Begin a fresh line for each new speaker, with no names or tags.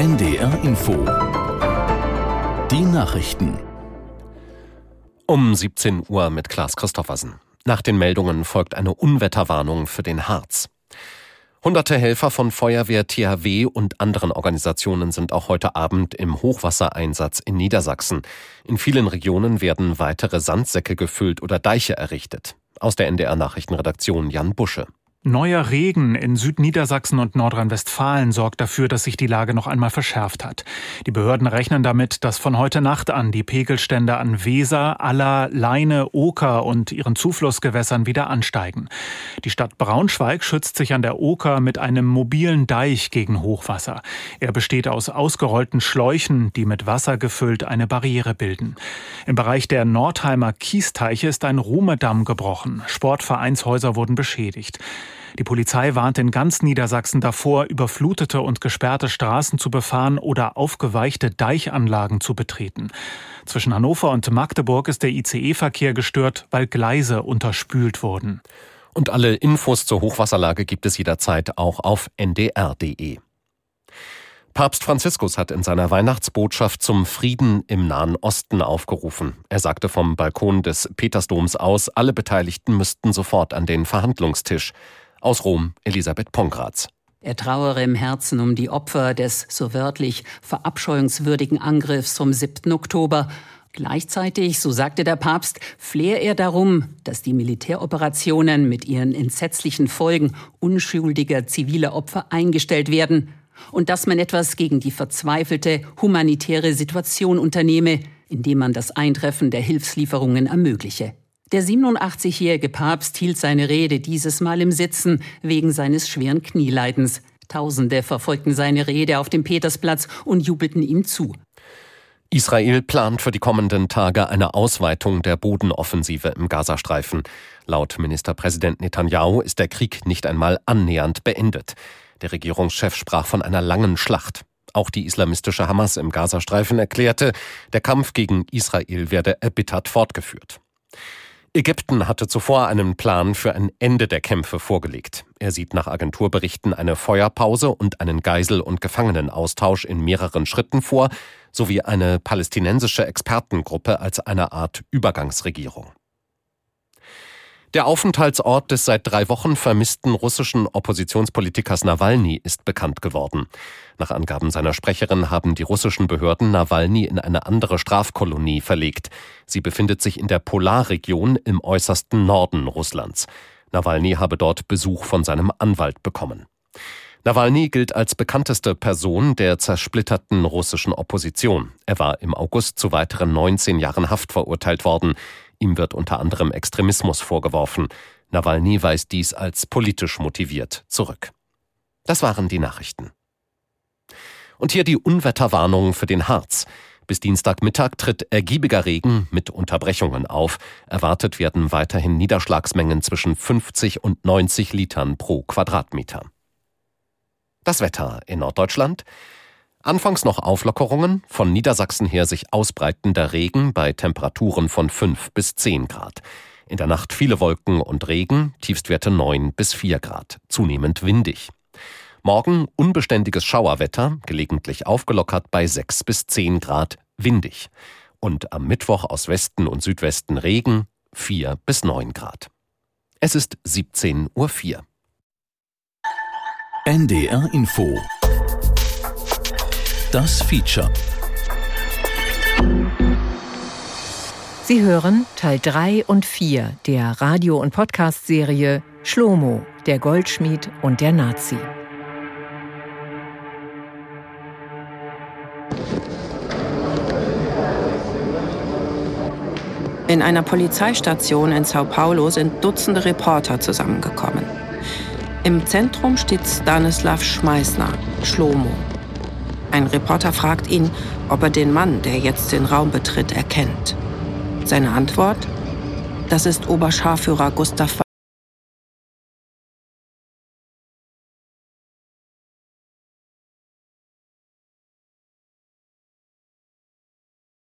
NDR Info. Die Nachrichten.
Um 17 Uhr mit Klaas Christoffersen. Nach den Meldungen folgt eine Unwetterwarnung für den Harz. Hunderte Helfer von Feuerwehr, THW und anderen Organisationen sind auch heute Abend im Hochwassereinsatz in Niedersachsen. In vielen Regionen werden weitere Sandsäcke gefüllt oder Deiche errichtet. Aus der NDR Nachrichtenredaktion Jan Busche.
Neuer Regen in Südniedersachsen und Nordrhein-Westfalen sorgt dafür, dass sich die Lage noch einmal verschärft hat. Die Behörden rechnen damit, dass von heute Nacht an die Pegelstände an Weser, Aller, Leine, Oker und ihren Zuflussgewässern wieder ansteigen. Die Stadt Braunschweig schützt sich an der Oker mit einem mobilen Deich gegen Hochwasser. Er besteht aus ausgerollten Schläuchen, die mit Wasser gefüllt eine Barriere bilden. Im Bereich der Nordheimer Kiesteiche ist ein Ruhmedamm gebrochen. Sportvereinshäuser wurden beschädigt. Die Polizei warnt in ganz Niedersachsen davor, überflutete und gesperrte Straßen zu befahren oder aufgeweichte Deichanlagen zu betreten. Zwischen Hannover und Magdeburg ist der ICE-Verkehr gestört, weil Gleise unterspült wurden.
Und alle Infos zur Hochwasserlage gibt es jederzeit auch auf ndr.de. Papst Franziskus hat in seiner Weihnachtsbotschaft zum Frieden im Nahen Osten aufgerufen. Er sagte vom Balkon des Petersdoms aus, alle Beteiligten müssten sofort an den Verhandlungstisch. Aus Rom, Elisabeth Pongratz.
Er trauere im Herzen um die Opfer des so wörtlich verabscheuungswürdigen Angriffs vom 7. Oktober. Gleichzeitig, so sagte der Papst, flehe er darum, dass die Militäroperationen mit ihren entsetzlichen Folgen unschuldiger ziviler Opfer eingestellt werden und dass man etwas gegen die verzweifelte humanitäre Situation unternehme, indem man das Eintreffen der Hilfslieferungen ermögliche. Der 87-jährige Papst hielt seine Rede dieses Mal im Sitzen wegen seines schweren Knieleidens. Tausende verfolgten seine Rede auf dem Petersplatz und jubelten ihm zu.
Israel plant für die kommenden Tage eine Ausweitung der Bodenoffensive im Gazastreifen. Laut Ministerpräsident Netanyahu ist der Krieg nicht einmal annähernd beendet. Der Regierungschef sprach von einer langen Schlacht. Auch die islamistische Hamas im Gazastreifen erklärte, der Kampf gegen Israel werde erbittert fortgeführt. Ägypten hatte zuvor einen Plan für ein Ende der Kämpfe vorgelegt. Er sieht nach Agenturberichten eine Feuerpause und einen Geisel- und Gefangenenaustausch in mehreren Schritten vor, sowie eine palästinensische Expertengruppe als eine Art Übergangsregierung. Der Aufenthaltsort des seit drei Wochen vermissten russischen Oppositionspolitikers Nawalny ist bekannt geworden. Nach Angaben seiner Sprecherin haben die russischen Behörden Nawalny in eine andere Strafkolonie verlegt. Sie befindet sich in der Polarregion im äußersten Norden Russlands. Nawalny habe dort Besuch von seinem Anwalt bekommen. Nawalny gilt als bekannteste Person der zersplitterten russischen Opposition. Er war im August zu weiteren 19 Jahren Haft verurteilt worden. Ihm wird unter anderem Extremismus vorgeworfen. Nawalny weist dies als politisch motiviert zurück. Das waren die Nachrichten. Und hier die Unwetterwarnung für den Harz. Bis Dienstagmittag tritt ergiebiger Regen mit Unterbrechungen auf. Erwartet werden weiterhin Niederschlagsmengen zwischen 50 und 90 Litern pro Quadratmeter. Das Wetter in Norddeutschland. Anfangs noch Auflockerungen, von Niedersachsen her sich ausbreitender Regen bei Temperaturen von 5 bis 10 Grad. In der Nacht viele Wolken und Regen, Tiefstwerte 9 bis 4 Grad, zunehmend windig. Morgen unbeständiges Schauerwetter, gelegentlich aufgelockert bei 6 bis 10 Grad, windig. Und am Mittwoch aus Westen und Südwesten Regen, 4 bis 9 Grad. Es ist 17.04 Uhr.
NDR Info das Feature.
Sie hören Teil 3 und 4 der Radio- und Podcast-Serie Schlomo, der Goldschmied und der Nazi.
In einer Polizeistation in Sao Paulo sind Dutzende Reporter zusammengekommen. Im Zentrum steht Stanislav Schmeißner, Schlomo, ein Reporter fragt ihn, ob er den Mann, der jetzt den Raum betritt, erkennt. Seine Antwort? Das ist Oberscharführer Gustav